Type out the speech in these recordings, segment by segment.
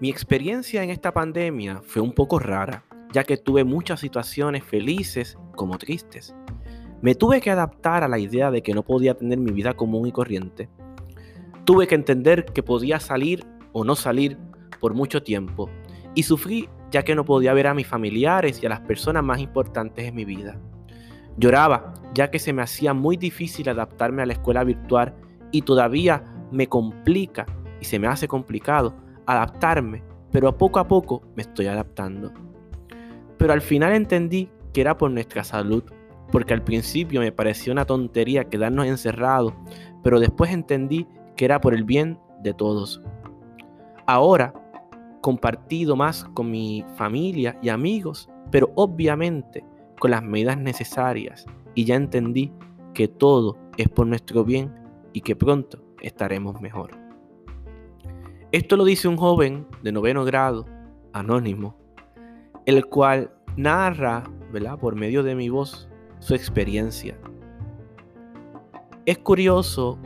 Mi experiencia en esta pandemia fue un poco rara, ya que tuve muchas situaciones felices como tristes. Me tuve que adaptar a la idea de que no podía tener mi vida común y corriente. Tuve que entender que podía salir o no salir por mucho tiempo y sufrí ya que no podía ver a mis familiares y a las personas más importantes en mi vida. Lloraba ya que se me hacía muy difícil adaptarme a la escuela virtual y todavía me complica y se me hace complicado adaptarme, pero poco a poco me estoy adaptando. Pero al final entendí que era por nuestra salud, porque al principio me pareció una tontería quedarnos encerrados, pero después entendí que era por el bien de todos. Ahora, compartido más con mi familia y amigos, pero obviamente con las medidas necesarias, y ya entendí que todo es por nuestro bien y que pronto estaremos mejor. Esto lo dice un joven de noveno grado, anónimo, el cual narra, ¿verdad? por medio de mi voz, su experiencia. Es curioso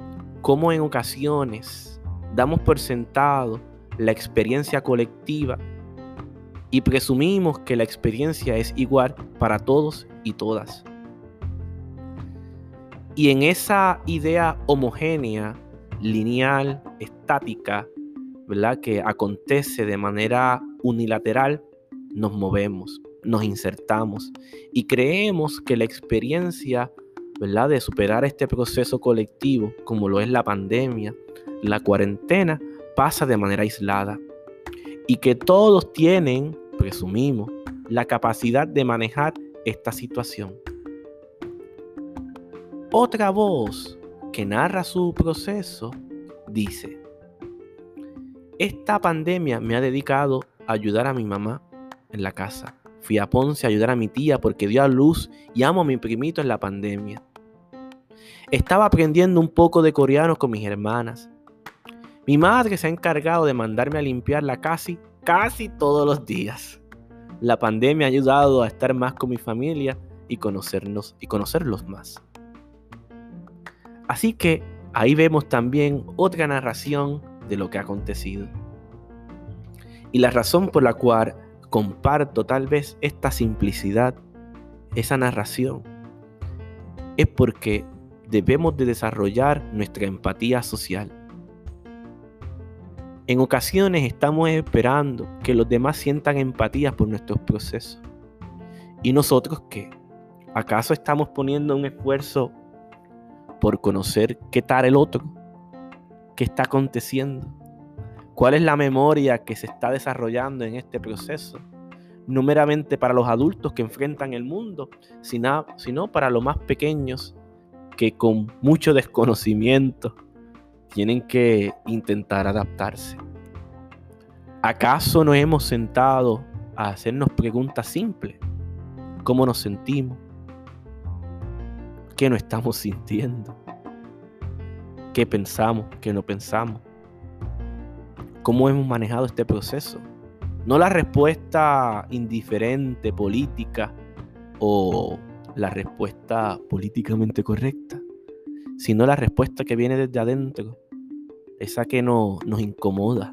cómo en ocasiones damos por sentado la experiencia colectiva y presumimos que la experiencia es igual para todos y todas. Y en esa idea homogénea, lineal, estática, que acontece de manera unilateral, nos movemos, nos insertamos y creemos que la experiencia ¿verdad? de superar este proceso colectivo, como lo es la pandemia, la cuarentena, pasa de manera aislada y que todos tienen, presumimos, la capacidad de manejar esta situación. Otra voz que narra su proceso dice, esta pandemia me ha dedicado a ayudar a mi mamá en la casa. Fui a Ponce a ayudar a mi tía porque dio a luz y amo a mi primito en la pandemia. Estaba aprendiendo un poco de coreano con mis hermanas. Mi madre se ha encargado de mandarme a limpiarla casi, casi todos los días. La pandemia ha ayudado a estar más con mi familia y conocernos y conocerlos más. Así que ahí vemos también otra narración de lo que ha acontecido. Y la razón por la cual comparto tal vez esta simplicidad, esa narración, es porque debemos de desarrollar nuestra empatía social. En ocasiones estamos esperando que los demás sientan empatía por nuestros procesos. ¿Y nosotros qué? ¿Acaso estamos poniendo un esfuerzo por conocer qué tal el otro? ¿Qué está aconteciendo? ¿Cuál es la memoria que se está desarrollando en este proceso? No meramente para los adultos que enfrentan el mundo, sino, para los más pequeños que con mucho desconocimiento tienen que intentar adaptarse. ¿Acaso nos hemos sentado a hacernos preguntas simples? ¿Cómo nos sentimos? ¿Qué no estamos sintiendo? qué pensamos, qué no pensamos, cómo hemos manejado este proceso. No la respuesta indiferente, política o la respuesta políticamente correcta, sino la respuesta que viene desde adentro, esa que no, nos incomoda,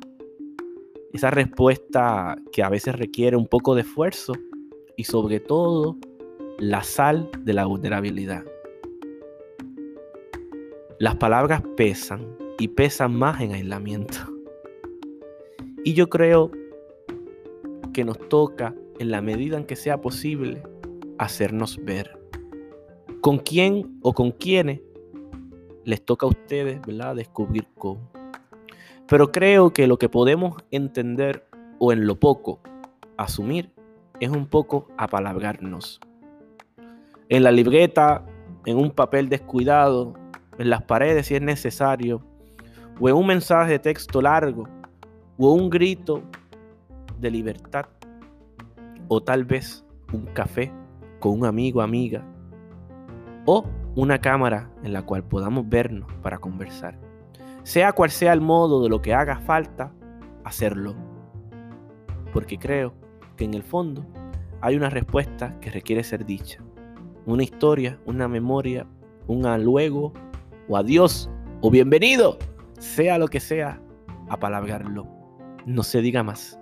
esa respuesta que a veces requiere un poco de esfuerzo y sobre todo la sal de la vulnerabilidad. Las palabras pesan y pesan más en aislamiento. Y yo creo que nos toca, en la medida en que sea posible, hacernos ver. ¿Con quién o con quiénes les toca a ustedes, ¿verdad? Descubrir cómo. Pero creo que lo que podemos entender o en lo poco asumir es un poco apalabrarnos. En la libreta, en un papel descuidado, en las paredes si es necesario, o en un mensaje de texto largo, o un grito de libertad, o tal vez un café con un amigo, amiga, o una cámara en la cual podamos vernos para conversar. Sea cual sea el modo de lo que haga falta, hacerlo. Porque creo que en el fondo hay una respuesta que requiere ser dicha. una historia, una memoria, un luego o adiós o bienvenido, sea lo que sea, a palabrarlo. No se diga más.